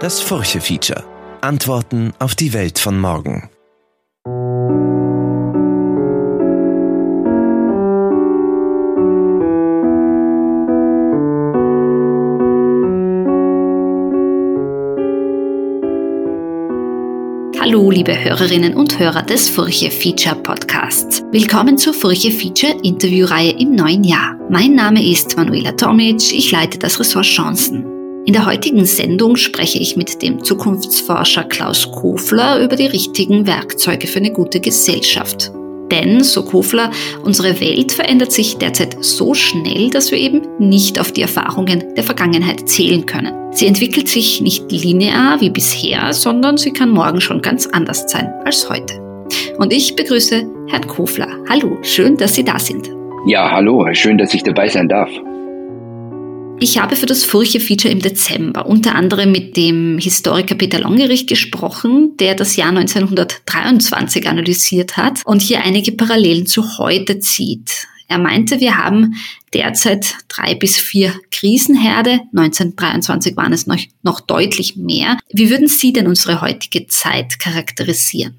Das Furche-Feature. Antworten auf die Welt von morgen. Hallo, liebe Hörerinnen und Hörer des Furche Feature Podcasts. Willkommen zur Furche Feature Interviewreihe im neuen Jahr. Mein Name ist Manuela Tomic, ich leite das Ressort Chancen. In der heutigen Sendung spreche ich mit dem Zukunftsforscher Klaus Kofler über die richtigen Werkzeuge für eine gute Gesellschaft. Denn, so Kofler, unsere Welt verändert sich derzeit so schnell, dass wir eben nicht auf die Erfahrungen der Vergangenheit zählen können. Sie entwickelt sich nicht linear wie bisher, sondern sie kann morgen schon ganz anders sein als heute. Und ich begrüße Herrn Kofler. Hallo, schön, dass Sie da sind. Ja, hallo, schön, dass ich dabei sein darf. Ich habe für das Furche-Feature im Dezember unter anderem mit dem Historiker Peter Longerich gesprochen, der das Jahr 1923 analysiert hat und hier einige Parallelen zu heute zieht. Er meinte, wir haben derzeit drei bis vier Krisenherde. 1923 waren es noch, noch deutlich mehr. Wie würden Sie denn unsere heutige Zeit charakterisieren?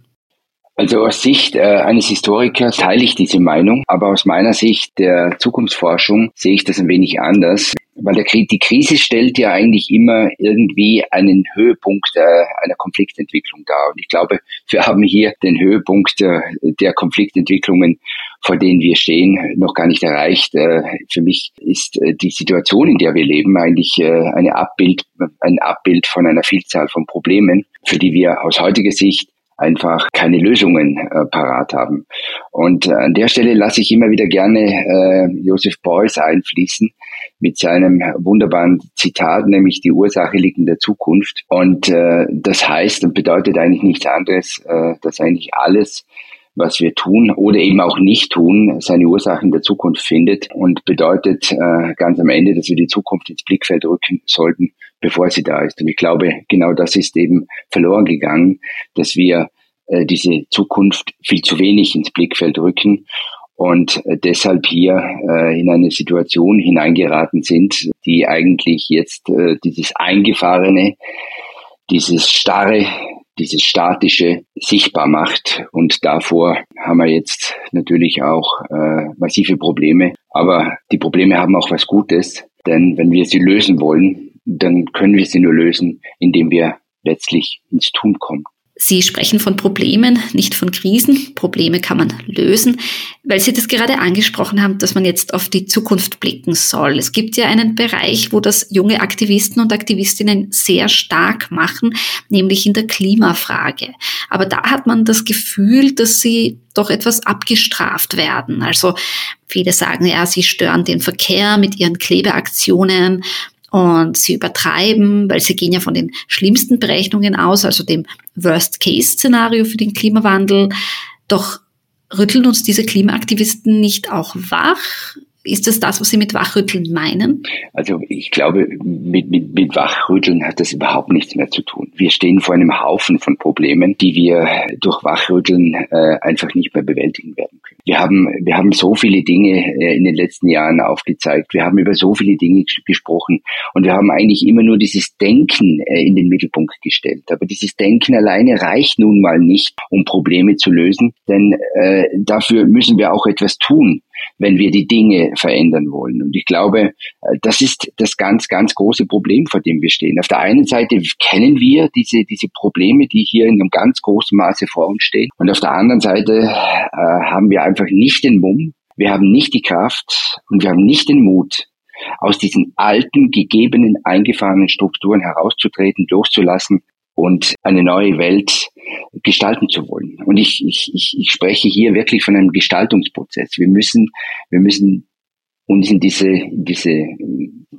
Also aus Sicht äh, eines Historikers teile ich diese Meinung, aber aus meiner Sicht der Zukunftsforschung sehe ich das ein wenig anders, weil der, die Krise stellt ja eigentlich immer irgendwie einen Höhepunkt äh, einer Konfliktentwicklung dar. Und ich glaube, wir haben hier den Höhepunkt der, der Konfliktentwicklungen, vor denen wir stehen, noch gar nicht erreicht. Äh, für mich ist äh, die Situation, in der wir leben, eigentlich äh, eine Abbild, ein Abbild von einer Vielzahl von Problemen, für die wir aus heutiger Sicht einfach keine Lösungen äh, parat haben. Und äh, an der Stelle lasse ich immer wieder gerne äh, Joseph Beuys einfließen mit seinem wunderbaren Zitat, nämlich die Ursache liegt in der Zukunft. Und äh, das heißt und bedeutet eigentlich nichts anderes, äh, dass eigentlich alles, was wir tun oder eben auch nicht tun, seine Ursache in der Zukunft findet und bedeutet äh, ganz am Ende, dass wir die Zukunft ins Blickfeld rücken sollten, bevor sie da ist. Und ich glaube, genau das ist eben verloren gegangen, dass wir äh, diese Zukunft viel zu wenig ins Blickfeld rücken und äh, deshalb hier äh, in eine Situation hineingeraten sind, die eigentlich jetzt äh, dieses Eingefahrene, dieses Starre, dieses Statische sichtbar macht. Und davor haben wir jetzt natürlich auch äh, massive Probleme. Aber die Probleme haben auch was Gutes, denn wenn wir sie lösen wollen, dann können wir sie nur lösen, indem wir letztlich ins Tun kommen. Sie sprechen von Problemen, nicht von Krisen. Probleme kann man lösen, weil Sie das gerade angesprochen haben, dass man jetzt auf die Zukunft blicken soll. Es gibt ja einen Bereich, wo das junge Aktivisten und Aktivistinnen sehr stark machen, nämlich in der Klimafrage. Aber da hat man das Gefühl, dass sie doch etwas abgestraft werden. Also viele sagen, ja, sie stören den Verkehr mit ihren Klebeaktionen und sie übertreiben, weil sie gehen ja von den schlimmsten Berechnungen aus, also dem Worst-Case-Szenario für den Klimawandel. Doch rütteln uns diese Klimaaktivisten nicht auch wach? Ist das das, was Sie mit Wachrütteln meinen? Also ich glaube, mit, mit, mit Wachrütteln hat das überhaupt nichts mehr zu tun. Wir stehen vor einem Haufen von Problemen, die wir durch Wachrütteln äh, einfach nicht mehr bewältigen werden können. Wir haben, wir haben so viele Dinge äh, in den letzten Jahren aufgezeigt. Wir haben über so viele Dinge gesprochen und wir haben eigentlich immer nur dieses Denken äh, in den Mittelpunkt gestellt. Aber dieses Denken alleine reicht nun mal nicht, um Probleme zu lösen, denn äh, dafür müssen wir auch etwas tun wenn wir die Dinge verändern wollen. Und ich glaube, äh, das ist das ganz, ganz große Problem, vor dem wir stehen. Auf der einen Seite kennen wir diese, diese Probleme, die hier in einem ganz großen Maße vor uns stehen. Und auf der anderen Seite äh, haben wir einfach nicht den Mumm, wir haben nicht die Kraft und wir haben nicht den Mut, aus diesen alten, gegebenen, eingefahrenen Strukturen herauszutreten, loszulassen und eine neue Welt gestalten zu wollen. Und ich, ich, ich, ich spreche hier wirklich von einem Gestaltungsprozess. Wir müssen, wir müssen uns in diese, diese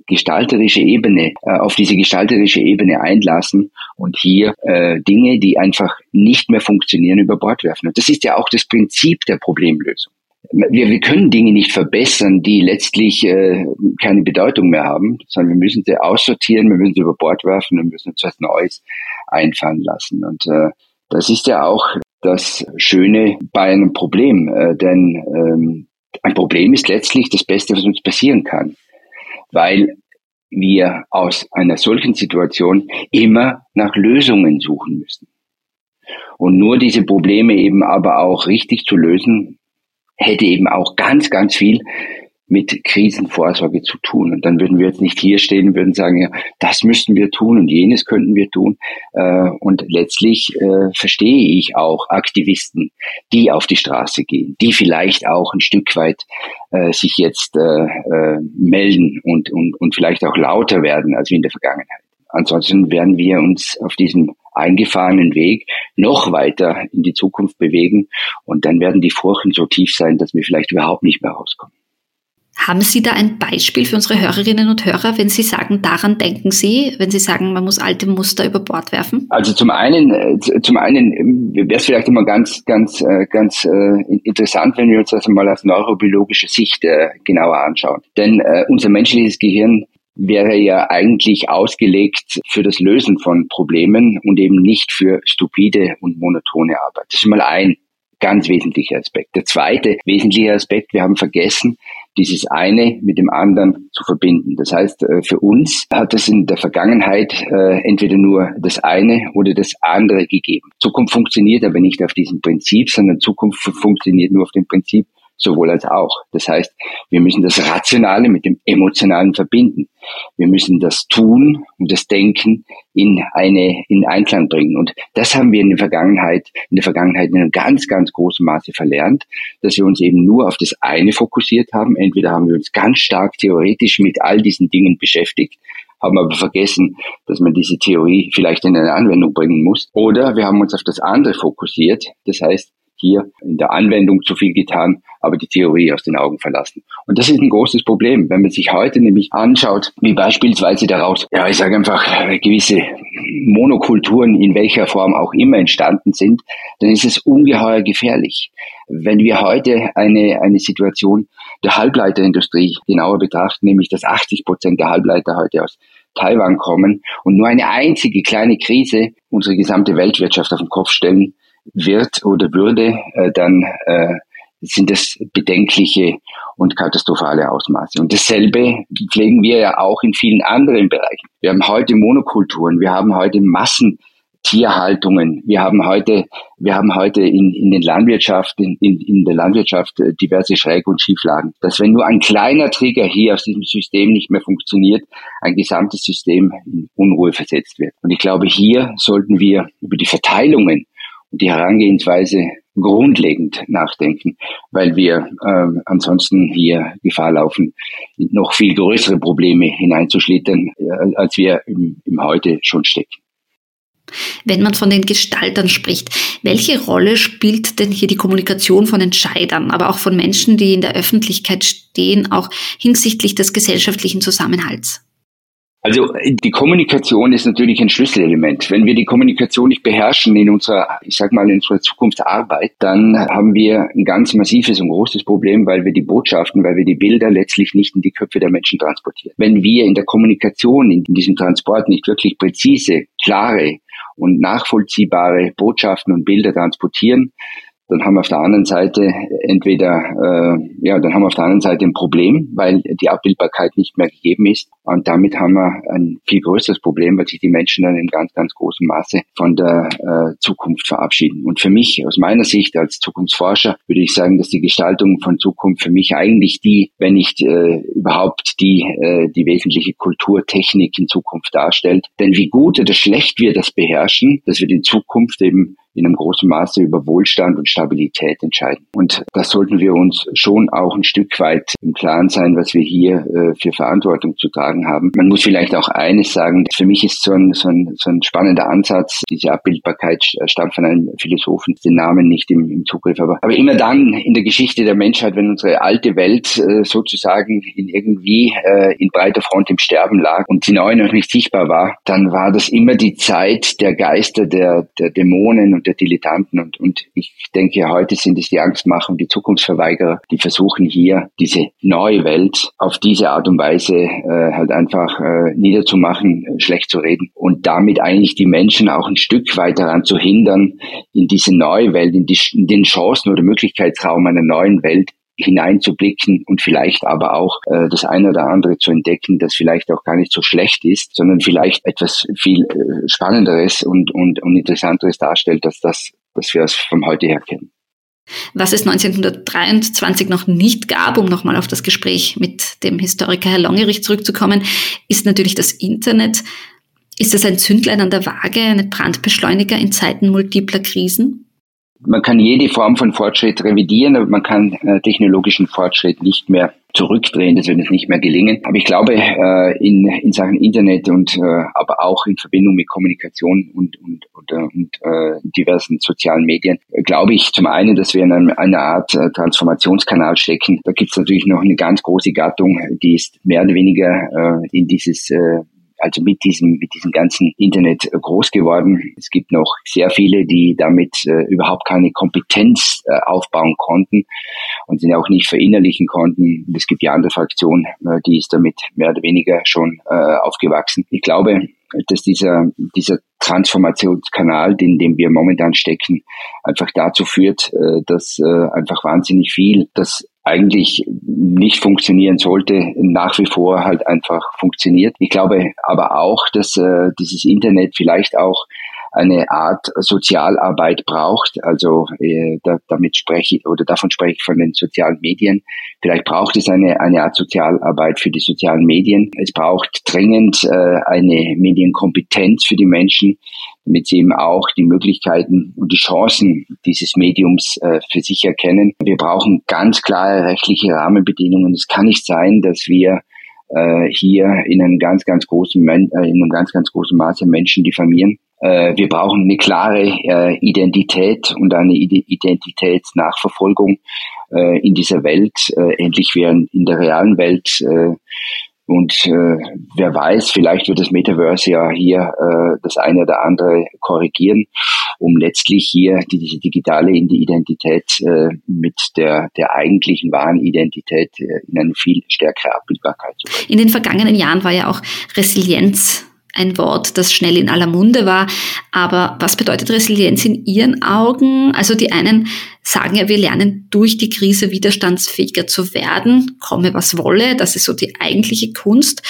gestalterische Ebene, äh, auf diese gestalterische Ebene einlassen und hier äh, Dinge, die einfach nicht mehr funktionieren, über Bord werfen. Und das ist ja auch das Prinzip der Problemlösung. Wir, wir können Dinge nicht verbessern, die letztlich äh, keine Bedeutung mehr haben, sondern wir müssen sie aussortieren, wir müssen sie über Bord werfen und müssen uns was Neues einfallen lassen. Und äh, das ist ja auch das Schöne bei einem Problem, äh, denn ähm, ein Problem ist letztlich das Beste, was uns passieren kann, weil wir aus einer solchen Situation immer nach Lösungen suchen müssen. Und nur diese Probleme eben aber auch richtig zu lösen, hätte eben auch ganz, ganz viel mit Krisenvorsorge zu tun. Und dann würden wir jetzt nicht hier stehen und würden sagen, ja, das müssten wir tun und jenes könnten wir tun. Äh, und letztlich äh, verstehe ich auch Aktivisten, die auf die Straße gehen, die vielleicht auch ein Stück weit äh, sich jetzt melden und, und, und vielleicht auch lauter werden als in der Vergangenheit. Ansonsten werden wir uns auf diesem eingefahrenen Weg noch weiter in die Zukunft bewegen und dann werden die Furchen so tief sein, dass wir vielleicht überhaupt nicht mehr rauskommen. Haben Sie da ein Beispiel für unsere Hörerinnen und Hörer, wenn Sie sagen, daran denken Sie, wenn Sie sagen, man muss alte Muster über Bord werfen? Also zum einen, äh, zum einen äh, wäre es vielleicht immer ganz, ganz, äh, ganz interessant, wenn wir uns das mal aus neurobiologischer Sicht genauer anschauen. Denn unser menschliches Gehirn wäre ja eigentlich ausgelegt für das Lösen von Problemen und eben nicht für stupide und monotone Arbeit. Das ist mal ein ganz wesentlicher Aspekt. Der zweite wesentliche Aspekt, wir haben vergessen, dieses eine mit dem anderen zu verbinden. Das heißt, äh, für uns hat es in der Vergangenheit äh, entweder nur das eine oder das andere gegeben. Zukunft funktioniert aber nicht auf diesem Prinzip, sondern Zukunft funktioniert nur auf dem Prinzip, sowohl als auch. Das heißt, wir müssen das Rationale mit dem Emotionalen verbinden. Wir müssen das Tun und das Denken in eine, in Einklang bringen. Und das haben wir in der Vergangenheit, in der Vergangenheit in einem ganz, ganz großen Maße verlernt, dass wir uns eben nur auf das eine fokussiert haben. Entweder haben wir uns ganz stark theoretisch mit all diesen Dingen beschäftigt, haben aber vergessen, dass man diese Theorie vielleicht in eine Anwendung bringen muss. Oder wir haben uns auf das andere fokussiert. Das heißt, hier in der Anwendung zu viel getan, aber die Theorie aus den Augen verlassen. Und das ist ein großes Problem. Wenn man sich heute nämlich anschaut, wie beispielsweise daraus, ja, ich sage einfach, gewisse Monokulturen in welcher Form auch immer entstanden sind, dann ist es ungeheuer gefährlich. Wenn wir heute eine, eine Situation der Halbleiterindustrie genauer betrachten, nämlich dass 80 Prozent der Halbleiter heute aus Taiwan kommen und nur eine einzige kleine Krise unsere gesamte Weltwirtschaft auf den Kopf stellen wird oder würde, äh, dann äh, sind das bedenkliche und katastrophale Ausmaße. Und dasselbe pflegen wir ja auch in vielen anderen Bereichen. Wir haben heute Monokulturen, wir haben heute Massentierhaltungen, wir haben heute, wir haben heute in, in den Landwirtschaft, in, in, in der Landwirtschaft diverse Schräg- und Schieflagen. Dass wenn nur ein kleiner Trigger hier aus diesem System nicht mehr funktioniert, ein gesamtes System in Unruhe versetzt wird. Und ich glaube, hier sollten wir über die Verteilungen die Herangehensweise grundlegend nachdenken, weil wir äh, ansonsten hier Gefahr laufen, noch viel größere Probleme hineinzuschlittern, äh, als wir im, im Heute schon stecken. Wenn man von den Gestaltern spricht, welche Rolle spielt denn hier die Kommunikation von Entscheidern, aber auch von Menschen, die in der Öffentlichkeit stehen, auch hinsichtlich des gesellschaftlichen Zusammenhalts? Also die Kommunikation ist natürlich ein Schlüsselelement. Wenn wir die Kommunikation nicht beherrschen in unserer, ich sag mal, in unserer Zukunftsarbeit, dann haben wir ein ganz massives und großes Problem, weil wir die Botschaften, weil wir die Bilder letztlich nicht in die Köpfe der Menschen transportieren. Wenn wir in der Kommunikation, in diesem Transport nicht wirklich präzise, klare und nachvollziehbare Botschaften und Bilder transportieren, dann haben wir auf der anderen Seite entweder, äh, ja, dann haben wir auf der anderen Seite ein Problem, weil die Abbildbarkeit nicht mehr gegeben ist. Und damit haben wir ein viel größeres Problem, weil sich die Menschen dann in ganz, ganz großem Maße von der äh, Zukunft verabschieden. Und für mich, aus meiner Sicht als Zukunftsforscher, würde ich sagen, dass die Gestaltung von Zukunft für mich eigentlich die, wenn nicht äh, überhaupt die, äh, die wesentliche Kulturtechnik in Zukunft darstellt. Denn wie gut oder schlecht wir das beherrschen, dass wir in Zukunft eben in einem großen Maße über Wohlstand und Stabilität entscheiden. Und das sollten wir uns schon auch ein Stück weit im Klaren sein, was wir hier äh, für Verantwortung zu tragen haben. Man muss vielleicht auch eines sagen, für mich ist so ein, so ein, so ein spannender Ansatz, diese Abbildbarkeit stammt von einem Philosophen, den Namen nicht im, im Zugriff, aber, aber immer dann in der Geschichte der Menschheit, wenn unsere alte Welt äh, sozusagen in irgendwie äh, in breiter Front im Sterben lag und die neue noch nicht sichtbar war, dann war das immer die Zeit der Geister, der, der Dämonen und der Dilettanten. Und, und ich denke, heute sind es die Angstmacher und die Zukunftsverweigerer, die versuchen hier diese neue Welt auf diese Art und Weise äh, halt einfach äh, niederzumachen, äh, schlecht zu reden und damit eigentlich die Menschen auch ein Stück weit daran zu hindern, in diese neue Welt, in, die, in den Chancen oder Möglichkeitsraum einer neuen Welt hineinzublicken und vielleicht aber auch äh, das eine oder andere zu entdecken, das vielleicht auch gar nicht so schlecht ist, sondern vielleicht etwas viel äh, Spannenderes und, und, und Interessanteres darstellt, als das, was wir es vom heute her kennen. Was es 1923 noch nicht gab, um nochmal auf das Gespräch mit dem Historiker Herr Longerich zurückzukommen, ist natürlich das Internet. Ist es ein Zündlein an der Waage, ein Brandbeschleuniger in Zeiten multipler Krisen? Man kann jede Form von Fortschritt revidieren, aber man kann äh, technologischen Fortschritt nicht mehr zurückdrehen, das wird uns nicht mehr gelingen. Aber ich glaube, äh, in, in Sachen Internet und äh, aber auch in Verbindung mit Kommunikation und, und, und, und äh, diversen sozialen Medien, äh, glaube ich zum einen, dass wir in einem, einer Art äh, Transformationskanal stecken. Da gibt es natürlich noch eine ganz große Gattung, die ist mehr oder weniger äh, in dieses äh, also mit diesem, mit diesem ganzen Internet äh, groß geworden. Es gibt noch sehr viele, die damit äh, überhaupt keine Kompetenz äh, aufbauen konnten und sie auch nicht verinnerlichen konnten. Es gibt ja andere Fraktionen, äh, die ist damit mehr oder weniger schon äh, aufgewachsen. Ich glaube, dass dieser, dieser Transformationskanal, den, den wir momentan stecken, einfach dazu führt, äh, dass einfach wahnsinnig viel, das eigentlich nicht funktionieren sollte, nach wie vor halt einfach funktioniert. Ich glaube aber auch, dass äh, dieses Internet vielleicht auch eine Art Sozialarbeit braucht. Also äh, da, damit spreche ich oder davon spreche ich von den sozialen Medien. Vielleicht braucht es eine, eine Art Sozialarbeit für die sozialen Medien. Es braucht dringend äh, eine Medienkompetenz für die Menschen, damit sie eben auch die Möglichkeiten und die Chancen dieses Mediums äh, für sich erkennen. Wir brauchen ganz klare rechtliche Rahmenbedingungen. Es kann nicht sein, dass wir äh, hier in einem ganz, ganz großen, äh, in einem ganz, ganz großen Maße Menschen diffamieren. Äh, wir brauchen eine klare äh, Identität und eine Identitätsnachverfolgung äh, in dieser Welt, ähnlich wie in der realen Welt. Und äh, wer weiß, vielleicht wird das Metaverse ja hier äh, das eine oder andere korrigieren, um letztlich hier die, diese digitale Identität äh, mit der, der eigentlichen wahren Identität äh, in eine viel stärkere Abbildbarkeit zu bringen. In den vergangenen Jahren war ja auch Resilienz ein Wort, das schnell in aller Munde war. Aber was bedeutet Resilienz in Ihren Augen? Also die einen sagen ja, wir lernen durch die Krise widerstandsfähiger zu werden, komme was wolle. Das ist so die eigentliche Kunst.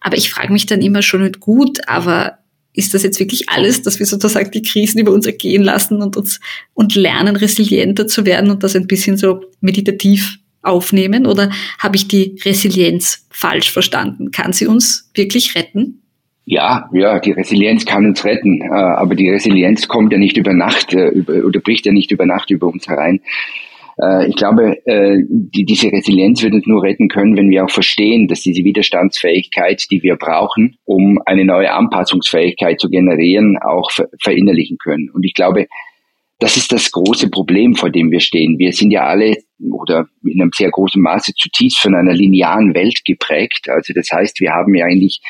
Aber ich frage mich dann immer schon nicht gut, aber ist das jetzt wirklich alles, dass wir sozusagen die Krisen über uns ergehen lassen und uns und lernen, resilienter zu werden und das ein bisschen so meditativ aufnehmen? Oder habe ich die Resilienz falsch verstanden? Kann sie uns wirklich retten? Ja, ja, die Resilienz kann uns retten, äh, aber die Resilienz kommt ja nicht über Nacht äh, oder bricht ja nicht über Nacht über uns herein. Äh, ich glaube, die, diese Resilienz wird uns nur retten können, wenn wir auch verstehen, dass diese Widerstandsfähigkeit, die wir brauchen, um eine neue Anpassungsfähigkeit zu generieren, auch verinnerlichen können. Und ich glaube, das ist das große Problem, vor dem wir stehen. Wir sind ja alle oder in einem sehr großen Maße zutiefst von einer linearen Welt geprägt. Also das heißt, wir haben ja eigentlich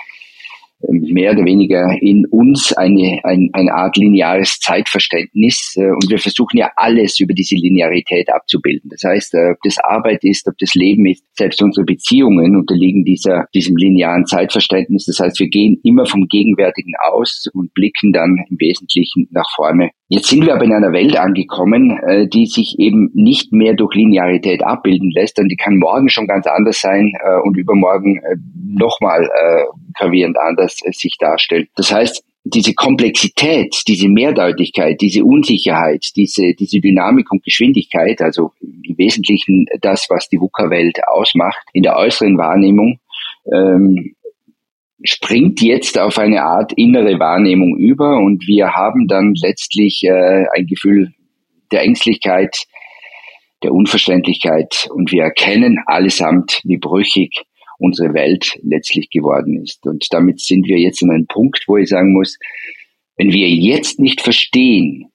mehr oder weniger in uns eine, ein, eine Art lineares Zeitverständnis äh, und wir versuchen ja alles über diese Linearität abzubilden. Das heißt, äh, ob das Arbeit ist, ob das Leben ist, selbst unsere Beziehungen unterliegen dieser, diesem linearen Zeitverständnis. Das heißt, wir gehen immer vom Gegenwärtigen aus und blicken dann im Wesentlichen nach vorne. Jetzt sind wir aber in einer Welt angekommen, äh, die sich eben nicht mehr durch Linearität abbilden lässt, und die kann morgen schon ganz anders sein und übermorgen nochmal gravierend anders äh, sich darstellt. Das heißt, diese Komplexität, diese Mehrdeutigkeit, diese Unsicherheit, diese, diese Dynamik und Geschwindigkeit, also im Wesentlichen das, was die VUCA-Welt ausmacht, in der äußeren Wahrnehmung, ähm, springt jetzt auf eine Art innere Wahrnehmung über und wir haben dann letztlich äh, ein Gefühl der Ängstlichkeit, der Unverständlichkeit und wir erkennen allesamt, wie brüchig unsere Welt letztlich geworden ist. Und damit sind wir jetzt an einem Punkt, wo ich sagen muss, wenn wir jetzt nicht verstehen,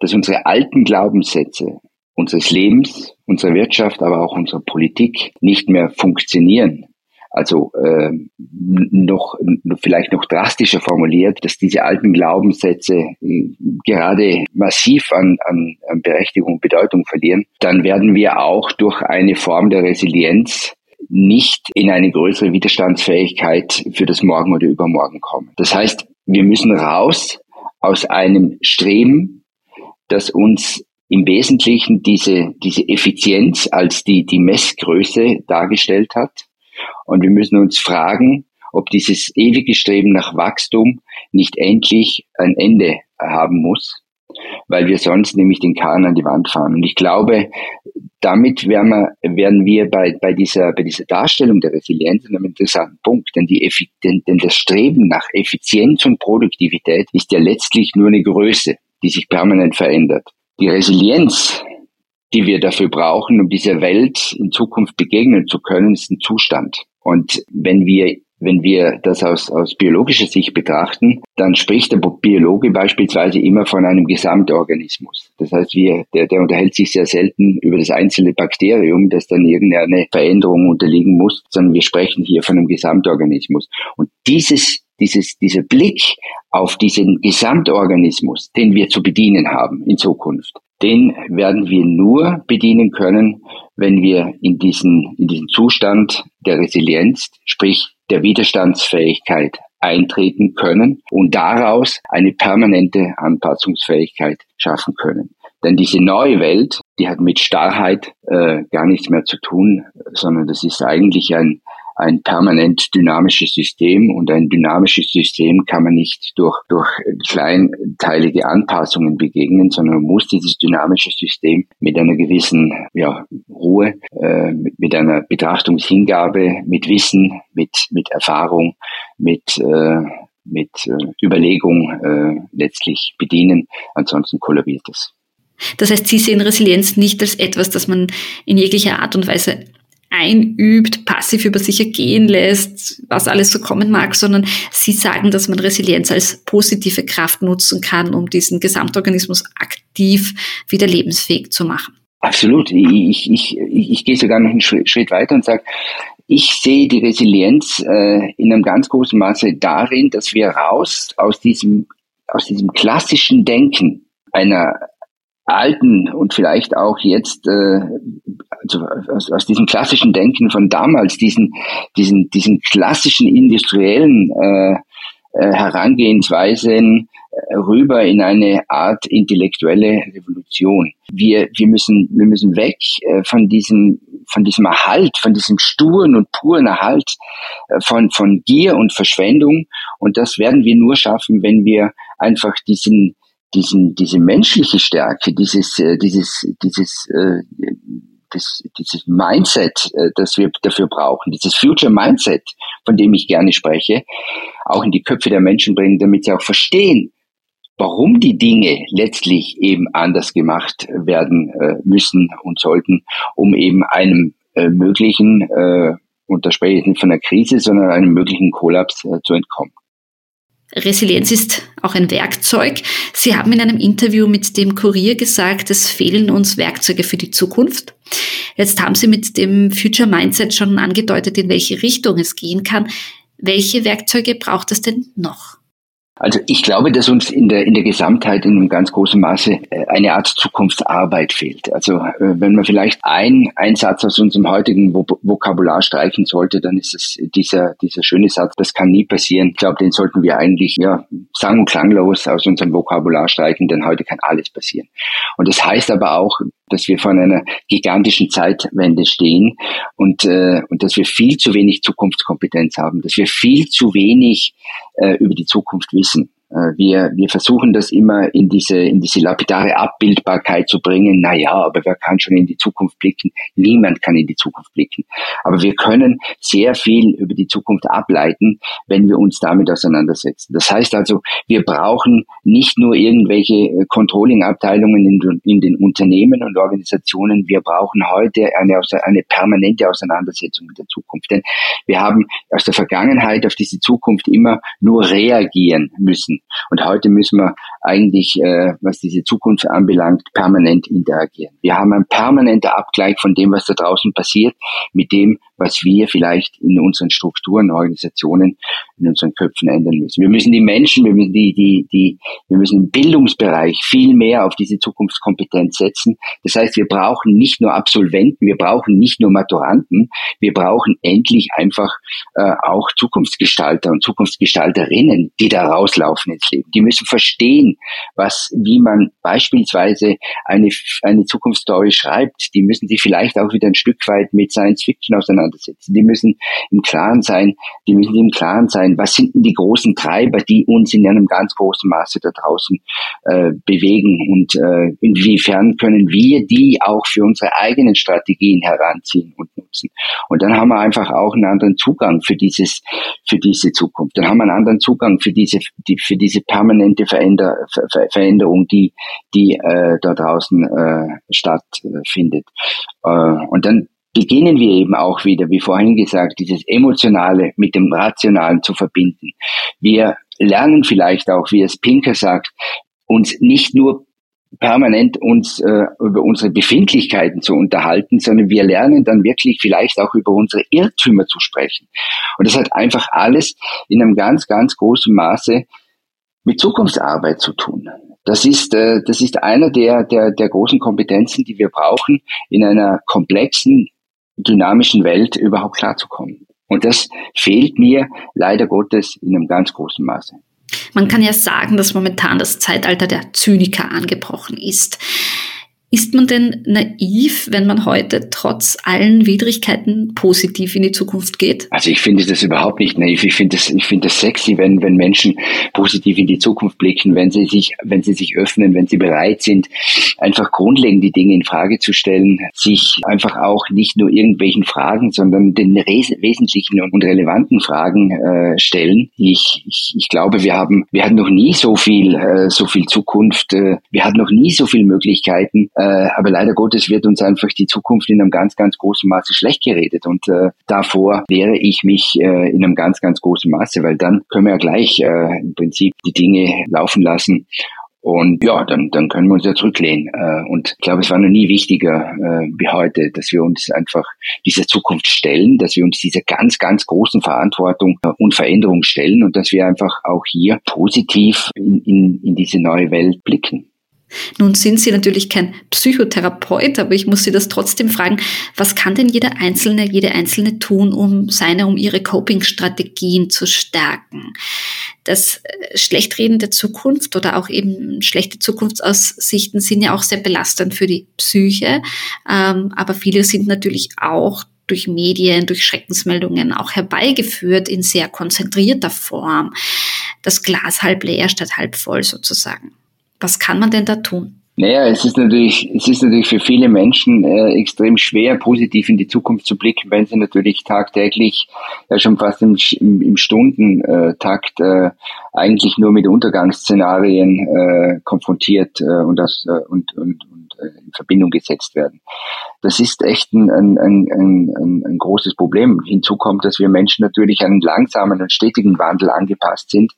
dass unsere alten Glaubenssätze unseres Lebens, unserer Wirtschaft, aber auch unserer Politik nicht mehr funktionieren, also äh, noch vielleicht noch drastischer formuliert, dass diese alten Glaubenssätze äh, gerade massiv an, an, an Berechtigung und Bedeutung verlieren, dann werden wir auch durch eine Form der Resilienz nicht in eine größere Widerstandsfähigkeit für das Morgen oder Übermorgen kommen. Das heißt, wir müssen raus aus einem Streben, das uns im Wesentlichen diese, diese Effizienz als die, die Messgröße dargestellt hat. Und wir müssen uns fragen, ob dieses ewige Streben nach Wachstum nicht endlich ein Ende haben muss, weil wir sonst nämlich den Kahn an die Wand fahren. Und ich glaube, damit werden wir, werden wir bei, bei, dieser, bei dieser Darstellung der Resilienz an einem interessanten Punkt. Denn, die, denn, denn das Streben nach Effizienz und Produktivität ist ja letztlich nur eine Größe, die sich permanent verändert. Die Resilienz, die wir dafür brauchen, um dieser Welt in Zukunft begegnen zu können, ist ein Zustand. Und wenn wir wenn wir das aus, aus biologischer Sicht betrachten, dann spricht der Biologe beispielsweise immer von einem Gesamtorganismus. Das heißt, wir, der, der unterhält sich sehr selten über das einzelne Bakterium, das dann irgendeine Veränderung unterliegen muss, sondern wir sprechen hier von einem Gesamtorganismus. Und dieses dieses, dieser Blick auf diesen Gesamtorganismus, den wir zu bedienen haben in Zukunft, den werden wir nur bedienen können, wenn wir in diesen, in diesen Zustand der Resilienz, sprich der Widerstandsfähigkeit eintreten können und daraus eine permanente Anpassungsfähigkeit schaffen können. Denn diese neue Welt, die hat mit Starrheit äh, gar nichts mehr zu tun, sondern das ist eigentlich ein, ein permanent dynamisches System und ein dynamisches System kann man nicht durch, durch kleinteilige Anpassungen begegnen, sondern man muss dieses dynamische System mit einer gewissen ja, Ruhe, äh, mit, mit einer Betrachtungshingabe, mit Wissen, mit, mit Erfahrung, mit, äh, mit äh, Überlegung äh, letztlich bedienen. Ansonsten kollabiert es. Das heißt, Sie sehen Resilienz nicht als etwas, das man in jeglicher Art und Weise einübt, passiv über sich ergehen lässt, was alles so kommen mag, sondern Sie sagen, dass man Resilienz als positive Kraft nutzen kann, um diesen Gesamtorganismus aktiv wieder lebensfähig zu machen. Absolut. Ich, ich, ich, ich gehe sogar noch einen Schritt weiter und sage, ich sehe die Resilienz äh, in einem ganz großen Maße darin, dass wir raus aus diesem, aus diesem klassischen Denken einer alten und vielleicht auch jetzt äh, also aus, aus diesem klassischen Denken von damals, diesen, diesen, diesen klassischen industriellen äh, äh, Herangehensweisen äh, rüber in eine Art intellektuelle Revolution. Wir, wir müssen, wir müssen weg äh, von diesem, von diesem Erhalt, von diesem sturen und puren Erhalt äh, von, von Gier und Verschwendung. Und das werden wir nur schaffen, wenn wir einfach diesen, diesen, diese menschliche Stärke, dieses, dieses, dieses, das, dieses Mindset, äh, das wir dafür brauchen, dieses Future Mindset, von dem ich gerne spreche, auch in die Köpfe der Menschen bringen, damit sie auch verstehen, warum die Dinge letztlich eben anders gemacht werden äh, müssen und sollten, um eben einem äh, möglichen, und da spreche ich nicht von einer Krise, sondern einem möglichen Kollaps zu entkommen. Resilienz ist auch ein Werkzeug. Sie haben in einem Interview mit dem Kurier gesagt, es fehlen uns Werkzeuge für die Zukunft. Jetzt haben Sie mit dem Future Mindset schon angedeutet, in welche Richtung es gehen kann. Welche Werkzeuge braucht es denn noch? Also ich glaube, dass uns in der, in der Gesamtheit in einem ganz großen Maße äh, eine Art Zukunftsarbeit fehlt. Also äh, wenn man vielleicht ein, ein Satz aus unserem heutigen Vokabular streichen sollte, dann ist es dieser, dieser schöne Satz, das kann nie passieren. Ich glaube, den sollten wir eigentlich ja, sang- und klanglos aus unserem Vokabular streichen, denn heute kann alles passieren. Und das heißt aber auch, dass wir vor einer gigantischen Zeitwende stehen und, äh, und dass wir viel zu wenig Zukunftskompetenz haben, dass wir viel zu wenig äh, über die Zukunft wissen. Äh, wir, wir versuchen das immer in diese, in diese lapidare Abbildbarkeit zu bringen. Na ja, aber wer kann schon in die Zukunft blicken? Niemand kann in die Zukunft blicken. Aber wir können sehr viel über die Zukunft ableiten, wenn wir uns damit auseinandersetzen. Das heißt also, wir brauchen nicht nur irgendwelche äh, Controlling-Abteilungen in, in den Unternehmen und Organisationen. Wir brauchen heute eine, eine permanente Auseinandersetzung mit der Zukunft. Denn wir haben aus der Vergangenheit auf diese Zukunft immer nur reagieren müssen. Und heute müssen wir eigentlich, äh, was diese Zukunft anbelangt, permanent interagieren. Wir haben einen permanenten Abgleich von dem, was da draußen passiert, mit dem, was wir vielleicht in unseren Strukturen, Organisationen, in unseren Köpfen ändern müssen. Wir müssen die Menschen, wir müssen die, die, die, wir müssen im Bildungsbereich viel mehr auf diese Zukunftskompetenz setzen. Das heißt, wir brauchen nicht nur Absolventen, wir brauchen nicht nur Maturanten, wir brauchen endlich einfach äh, auch Zukunftsgestalter und Zukunftsgestalterinnen, die da rauslaufen ins Leben. Die müssen verstehen, was, wie man beispielsweise eine, eine Zukunftsstory schreibt. Die müssen sich vielleicht auch wieder ein Stück weit mit Science Fiction auseinandersetzen. Die müssen im Klaren sein, die müssen im Klaren sein, was sind denn die großen Treiber, die uns in einem ganz großen Maße da draußen äh, bewegen und äh, inwiefern können wir die auch für unsere eigenen Strategien heranziehen und nutzen. Und dann haben wir einfach auch einen anderen Zugang für dieses, für diese Zukunft. Dann haben wir einen anderen Zugang für diese, die, für diese permanente Veränder, Ver, Veränderung, die, die äh, da draußen äh, stattfindet. Äh, und dann beginnen wir eben auch wieder, wie vorhin gesagt, dieses Emotionale mit dem Rationalen zu verbinden. Wir lernen vielleicht auch, wie es Pinker sagt, uns nicht nur permanent uns äh, über unsere Befindlichkeiten zu unterhalten, sondern wir lernen dann wirklich vielleicht auch über unsere Irrtümer zu sprechen. Und das hat einfach alles in einem ganz, ganz großen Maße mit Zukunftsarbeit zu tun. Das ist, äh, das ist einer der, der, der großen Kompetenzen, die wir brauchen, in einer komplexen, dynamischen Welt überhaupt klarzukommen. Und das fehlt mir leider Gottes in einem ganz großen Maße. Man kann ja sagen, dass momentan das Zeitalter der Zyniker angebrochen ist. Ist man denn naiv, wenn man heute trotz allen Widrigkeiten positiv in die Zukunft geht? Also ich finde das überhaupt nicht naiv. Ich finde das, ich finde das sexy, wenn, wenn Menschen positiv in die Zukunft blicken, wenn sie sich, wenn sie sich öffnen, wenn sie bereit sind, einfach grundlegend die Dinge in Frage zu stellen, sich einfach auch nicht nur irgendwelchen Fragen, sondern den wesentlichen und relevanten Fragen äh, stellen. Ich, ich, ich glaube, wir haben, wir hatten noch nie so viel, äh, so viel Zukunft. Äh, wir hatten noch nie so viele Möglichkeiten. Äh, äh, aber leider Gottes wird uns einfach die Zukunft in einem ganz, ganz großen Maße schlecht geredet. Und äh, davor wehre ich mich äh, in einem ganz, ganz großen Maße, weil dann können wir ja gleich äh, im Prinzip die Dinge laufen lassen und ja, dann, dann können wir uns ja zurücklehnen. Äh, und ich glaube, es war noch nie wichtiger äh, wie heute, dass wir uns einfach dieser Zukunft stellen, dass wir uns dieser ganz, ganz großen Verantwortung äh, und Veränderung stellen und dass wir einfach auch hier positiv in, in, in diese neue Welt blicken. Nun sind Sie natürlich kein Psychotherapeut, aber ich muss Sie das trotzdem fragen, was kann denn jeder Einzelne, jede Einzelne tun, um seine, um ihre Coping-Strategien zu stärken? Das äh, Schlechtreden der Zukunft oder auch eben schlechte Zukunftsaussichten sind ja auch sehr belastend für die Psyche, ähm, aber viele sind natürlich auch durch Medien, durch Schreckensmeldungen auch herbeigeführt in sehr konzentrierter Form. Das Glas halb leer statt halb voll sozusagen. Was kann man denn da tun? Naja, es ist natürlich, es ist natürlich für viele Menschen äh, extrem schwer, positiv in die Zukunft zu blicken, wenn sie natürlich tagtäglich, ja schon fast im, im, Stundentakt äh, eigentlich nur mit Untergangsszenarien äh, konfrontiert äh, und, das, äh, und, und, und in Verbindung gesetzt werden. Das ist echt ein, ein, ein, ein, großes Problem. Hinzu kommt, dass wir Menschen natürlich an einen langsamen und stetigen Wandel angepasst sind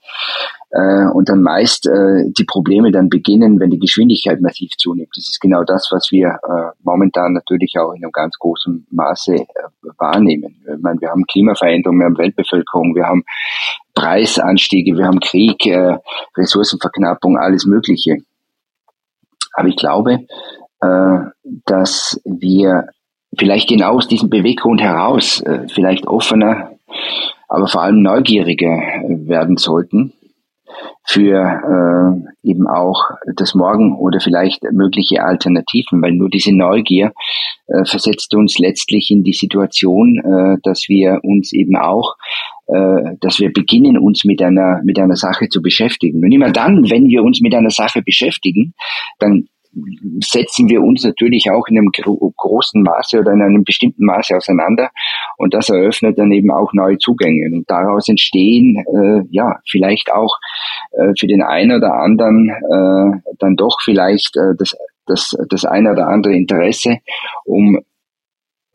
äh, und dann meist äh, die Probleme dann beginnen, wenn die Geschwindigkeit massiv zunimmt. Das ist genau das, was wir äh, momentan natürlich auch in einem ganz großen Maße äh, wahrnehmen. Ich meine, wir haben Klimaveränderungen, wir haben Weltbevölkerung, wir haben Preisanstiege, wir haben Krieg, äh, Ressourcenverknappung, alles Mögliche. Aber ich glaube, äh, dass wir vielleicht genau aus diesem Beweggrund heraus äh, vielleicht offener, aber vor allem neugieriger werden sollten für äh, eben auch das Morgen oder vielleicht mögliche Alternativen, weil nur diese Neugier äh, versetzt uns letztlich in die Situation, äh, dass wir uns eben auch dass wir beginnen, uns mit einer, mit einer Sache zu beschäftigen. Und immer dann, wenn wir uns mit einer Sache beschäftigen, dann setzen wir uns natürlich auch in einem großen Maße oder in einem bestimmten Maße auseinander und das eröffnet dann eben auch neue Zugänge und daraus entstehen äh, ja vielleicht auch äh, für den einen oder anderen äh, dann doch vielleicht äh, das das das eine oder andere Interesse, um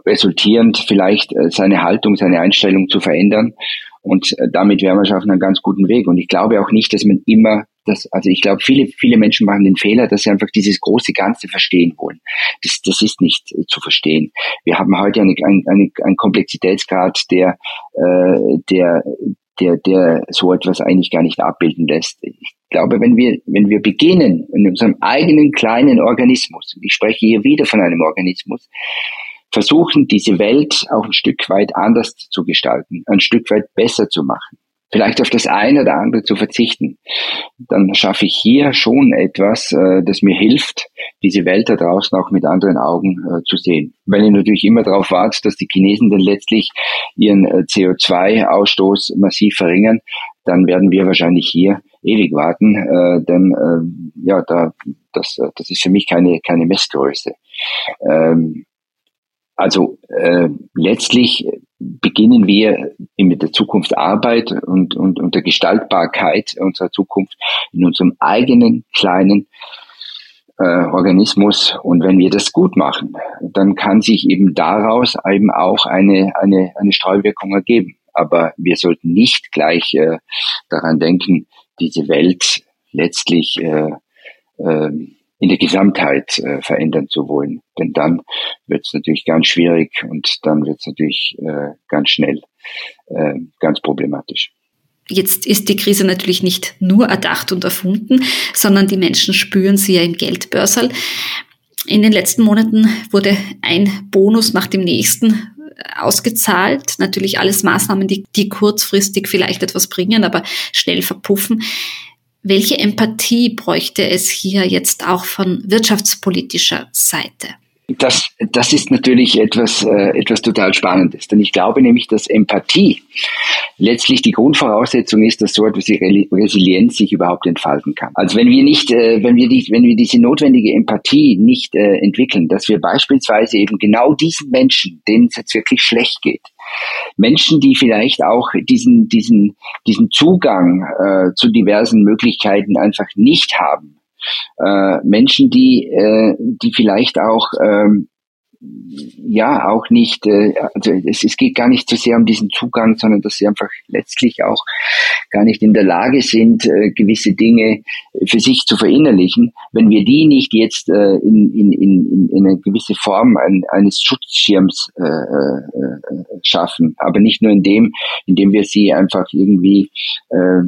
resultierend vielleicht äh, seine Haltung, seine Einstellung zu verändern und äh, damit wären wir schon auf einem ganz guten Weg. Und ich glaube auch nicht, dass man immer das, also ich glaube, viele, viele Menschen machen den Fehler, dass sie einfach dieses große Ganze verstehen wollen. Das, das ist nicht äh, zu verstehen. Wir haben heute eine, eine, eine, einen Komplexitätsgrad, der, äh, der, der, der so etwas eigentlich gar nicht abbilden lässt. Ich glaube, wenn wir, wenn wir beginnen in unserem eigenen kleinen Organismus, ich spreche hier wieder von einem Organismus, versuchen, diese Welt auch ein Stück weit anders zu gestalten, ein Stück weit besser zu machen, vielleicht auf das eine oder andere zu verzichten, dann schaffe ich hier schon etwas, äh, das mir hilft, diese Welt da draußen auch mit anderen Augen äh, zu sehen. Wenn ich natürlich immer darauf warte, dass die Chinesen dann letztlich ihren äh, CO2-Ausstoß massiv verringern, dann werden wir wahrscheinlich hier ewig warten, äh, denn äh, ja, da, das, das ist für mich keine, keine Messgröße. Ähm, also äh, letztlich beginnen wir mit der Zukunft Arbeit und, und, und der Gestaltbarkeit unserer Zukunft in unserem eigenen kleinen äh, Organismus. Und wenn wir das gut machen, dann kann sich eben daraus eben auch eine, eine, eine Streuwirkung ergeben. Aber wir sollten nicht gleich äh, daran denken, diese Welt letztlich äh, äh, in der Gesamtheit äh, verändern zu wollen. Denn dann wird es natürlich ganz schwierig und dann wird es natürlich äh, ganz schnell äh, ganz problematisch. Jetzt ist die Krise natürlich nicht nur erdacht und erfunden, sondern die Menschen spüren sie ja im Geldbörsal. In den letzten Monaten wurde ein Bonus nach dem nächsten ausgezahlt. Natürlich alles Maßnahmen, die, die kurzfristig vielleicht etwas bringen, aber schnell verpuffen. Welche Empathie bräuchte es hier jetzt auch von wirtschaftspolitischer Seite? Das, das ist natürlich etwas, äh, etwas total Spannendes. Denn ich glaube nämlich, dass Empathie letztlich die Grundvoraussetzung ist, dass so etwas wie Resilienz sich überhaupt entfalten kann. Also wenn wir nicht, äh, wenn wir die, wenn wir diese notwendige Empathie nicht äh, entwickeln, dass wir beispielsweise eben genau diesen Menschen, denen es jetzt wirklich schlecht geht, Menschen, die vielleicht auch diesen, diesen, diesen Zugang äh, zu diversen Möglichkeiten einfach nicht haben. Äh, Menschen, die, äh, die vielleicht auch ähm, ja auch nicht, äh, also es, es geht gar nicht so sehr um diesen Zugang, sondern dass sie einfach letztlich auch gar nicht in der Lage sind, äh, gewisse Dinge für sich zu verinnerlichen. Wenn wir die nicht jetzt äh, in, in, in, in eine gewisse Form ein, eines Schutzschirms äh, äh, schaffen, aber nicht nur in dem, indem wir sie einfach irgendwie äh,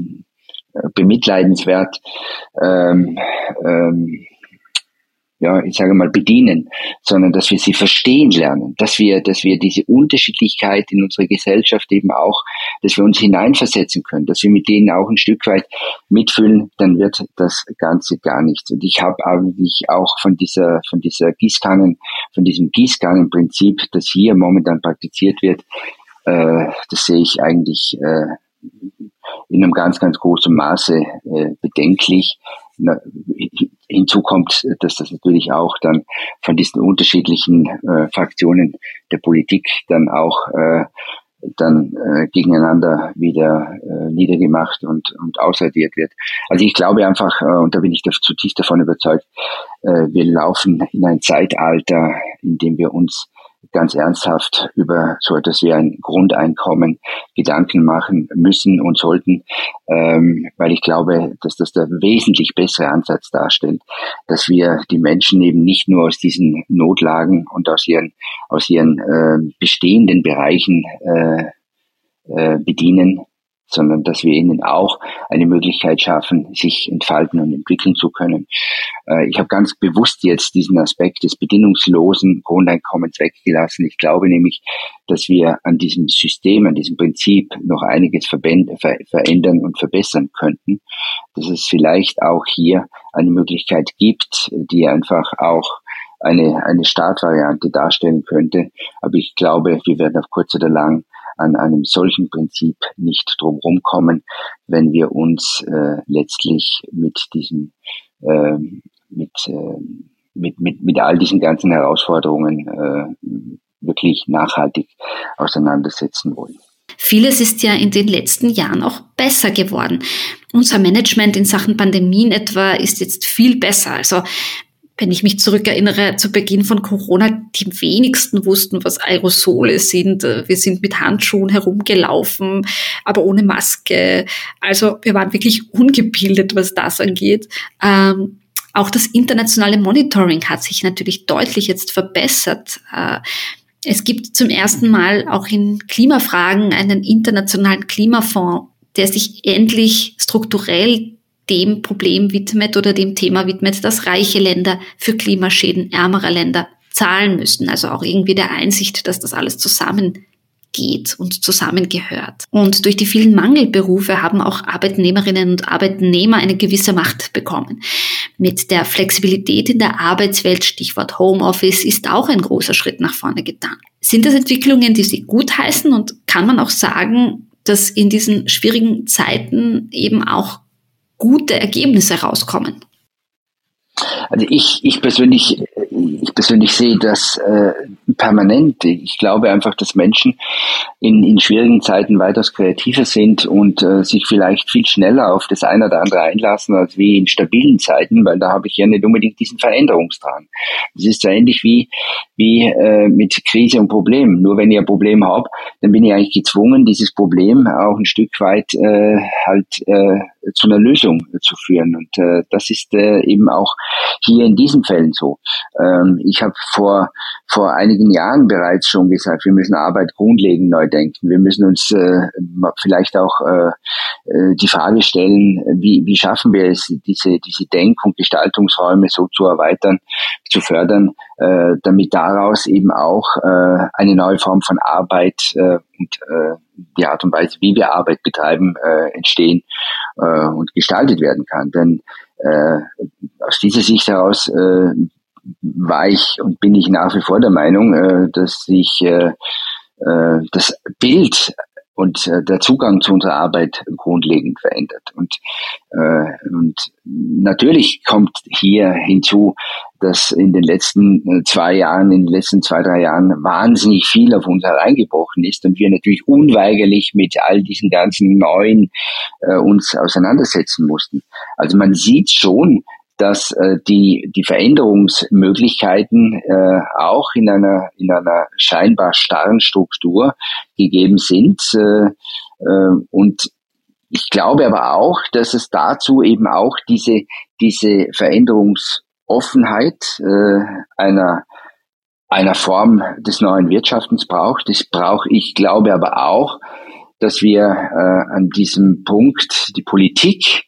bemitleidenswert ähm, ähm, ja, ich sage mal, bedienen, sondern dass wir sie verstehen lernen, dass wir, dass wir diese Unterschiedlichkeit in unserer Gesellschaft eben auch, dass wir uns hineinversetzen können, dass wir mit denen auch ein Stück weit mitfühlen, dann wird das Ganze gar nichts. Und ich habe eigentlich auch von dieser, von dieser Gießkannen, von diesem Gießkannenprinzip, das hier momentan praktiziert wird, äh, das sehe ich eigentlich äh, in einem ganz, ganz großen Maße äh, bedenklich, hinzu kommt, dass das natürlich auch dann von diesen unterschiedlichen äh, Fraktionen der Politik dann auch äh, dann äh, gegeneinander wieder äh, niedergemacht und, und ausradiert wird. Also ich glaube einfach, äh, und da bin ich zutiefst davon überzeugt, äh, wir laufen in ein Zeitalter, in dem wir uns ganz ernsthaft über so etwas wie ein Grundeinkommen Gedanken machen müssen und sollten, ähm, weil ich glaube, dass das der wesentlich bessere Ansatz darstellt, dass wir die Menschen eben nicht nur aus diesen Notlagen und aus ihren aus ihren äh, bestehenden Bereichen äh, äh, bedienen, sondern dass wir ihnen auch eine Möglichkeit schaffen, sich entfalten und entwickeln zu können. Äh, ich habe ganz bewusst jetzt diesen Aspekt des bedingungslosen Grundeinkommens weggelassen. Ich glaube nämlich, dass wir an diesem System, an diesem Prinzip noch einiges verändern und verbessern könnten, dass es vielleicht auch hier eine Möglichkeit gibt, die einfach auch eine, eine Startvariante darstellen könnte. Aber ich glaube, wir werden auf kurz oder lang an einem solchen Prinzip nicht drumherum kommen, wenn wir uns äh, letztlich mit diesem äh, mit, äh, mit, mit, mit all diesen ganzen Herausforderungen äh, wirklich nachhaltig auseinandersetzen wollen. Vieles ist ja in den letzten Jahren auch besser geworden. Unser Management in Sachen Pandemien etwa ist jetzt viel besser. Also wenn ich mich zurückerinnere, zu Beginn von Corona, die wenigsten wussten, was Aerosole sind. Wir sind mit Handschuhen herumgelaufen, aber ohne Maske. Also wir waren wirklich ungebildet, was das angeht. Ähm, auch das internationale Monitoring hat sich natürlich deutlich jetzt verbessert. Äh, es gibt zum ersten Mal auch in Klimafragen einen internationalen Klimafonds, der sich endlich strukturell dem Problem widmet oder dem Thema widmet, dass reiche Länder für Klimaschäden ärmerer Länder zahlen müssen. Also auch irgendwie der Einsicht, dass das alles zusammengeht und zusammengehört. Und durch die vielen Mangelberufe haben auch Arbeitnehmerinnen und Arbeitnehmer eine gewisse Macht bekommen. Mit der Flexibilität in der Arbeitswelt, Stichwort Homeoffice, ist auch ein großer Schritt nach vorne getan. Sind das Entwicklungen, die Sie gutheißen und kann man auch sagen, dass in diesen schwierigen Zeiten eben auch gute Ergebnisse rauskommen? Also ich, ich persönlich, ich persönlich sehe das äh, permanent. Ich glaube einfach, dass Menschen in, in schwierigen Zeiten weitaus kreativer sind und äh, sich vielleicht viel schneller auf das eine oder andere einlassen als wie in stabilen Zeiten, weil da habe ich ja nicht unbedingt diesen Veränderungsdrang. Das ist so ähnlich wie, wie äh, mit Krise und Problem. Nur wenn ich ein Problem habe, dann bin ich eigentlich gezwungen, dieses Problem auch ein Stück weit äh, halt äh, zu einer Lösung zu führen. Und äh, das ist äh, eben auch hier in diesen Fällen so. Ähm, ich habe vor, vor einigen Jahren bereits schon gesagt, wir müssen Arbeit grundlegend neu denken. Wir müssen uns äh, vielleicht auch äh, äh, die Frage stellen, wie, wie schaffen wir es, diese, diese Denk- und Gestaltungsräume so zu erweitern, zu fördern, äh, damit daraus eben auch äh, eine neue Form von Arbeit äh, und äh, die Art und Weise, wie wir Arbeit betreiben, äh, entstehen äh, und gestaltet werden kann. Denn äh, aus dieser Sicht heraus äh, war ich und bin ich nach wie vor der Meinung, äh, dass sich äh, äh, das Bild und äh, der Zugang zu unserer Arbeit grundlegend verändert. Und, äh, und natürlich kommt hier hinzu, dass in den letzten äh, zwei Jahren, in den letzten zwei, drei Jahren wahnsinnig viel auf uns hereingebrochen ist und wir natürlich unweigerlich mit all diesen ganzen neuen äh, uns auseinandersetzen mussten. Also man sieht schon, dass äh, die, die Veränderungsmöglichkeiten äh, auch in einer, in einer scheinbar starren Struktur gegeben sind. Äh, äh, und ich glaube aber auch, dass es dazu eben auch diese, diese Veränderungsoffenheit äh, einer, einer Form des neuen Wirtschaftens braucht. Das brauche ich glaube aber auch, dass wir äh, an diesem Punkt die Politik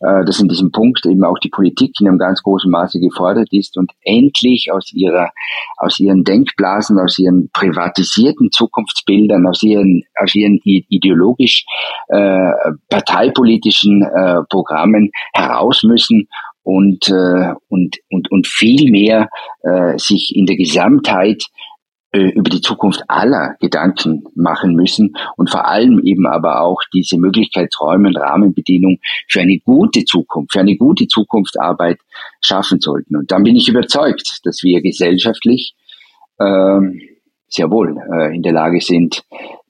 äh, dass in diesem Punkt eben auch die Politik in einem ganz großen Maße gefordert ist und endlich aus ihrer, aus ihren Denkblasen, aus ihren privatisierten Zukunftsbildern, aus ihren, aus ihren ideologisch äh, parteipolitischen äh, Programmen heraus müssen und, äh, und, und, und viel mehr äh, sich in der Gesamtheit äh, über die Zukunft aller Gedanken machen müssen und vor allem eben aber auch diese Möglichkeitsräume und Rahmenbedingungen für eine gute Zukunft, für eine gute Zukunftsarbeit schaffen sollten. Und dann bin ich überzeugt, dass wir gesellschaftlich äh, sehr wohl äh, in der Lage sind,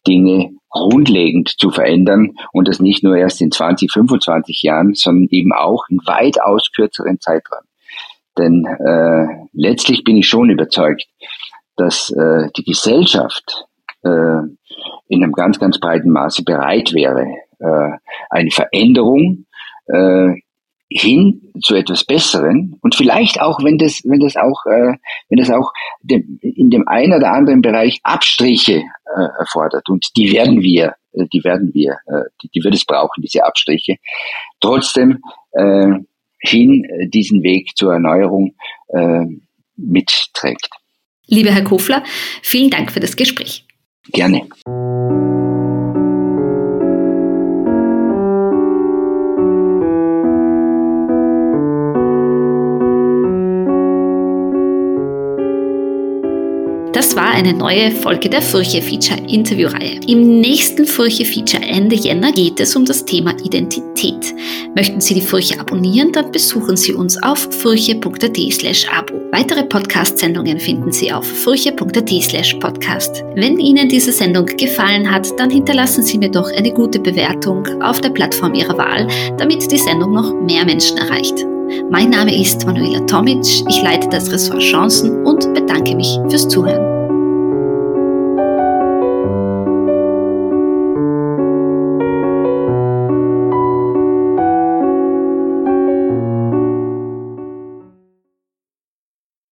Dinge grundlegend zu verändern und das nicht nur erst in 20, 25 Jahren, sondern eben auch in weitaus kürzeren Zeiträumen. Denn äh, letztlich bin ich schon überzeugt, dass äh, die Gesellschaft äh, in einem ganz, ganz breiten Maße bereit wäre, äh, eine Veränderung äh, hin zu etwas Besseren und vielleicht auch, wenn das, wenn das auch, äh, wenn das auch dem, in dem einen oder anderen Bereich Abstriche äh, erfordert und die werden wir, äh, die werden wir, äh, die, die wird es brauchen, diese Abstriche. Trotzdem äh, hin äh, diesen Weg zur Erneuerung äh, mitträgt. Lieber Herr Kofler, vielen Dank für das Gespräch. Gerne. Eine neue Folge der Furche Feature Interviewreihe. Im nächsten Furche Feature Ende Jänner geht es um das Thema Identität. Möchten Sie die Furche abonnieren, dann besuchen Sie uns auf furche.at slash abo. Weitere Podcast-Sendungen finden Sie auf furche.at slash podcast. Wenn Ihnen diese Sendung gefallen hat, dann hinterlassen Sie mir doch eine gute Bewertung auf der Plattform Ihrer Wahl, damit die Sendung noch mehr Menschen erreicht. Mein Name ist Manuela Tomic, ich leite das Ressort Chancen und bedanke mich fürs Zuhören.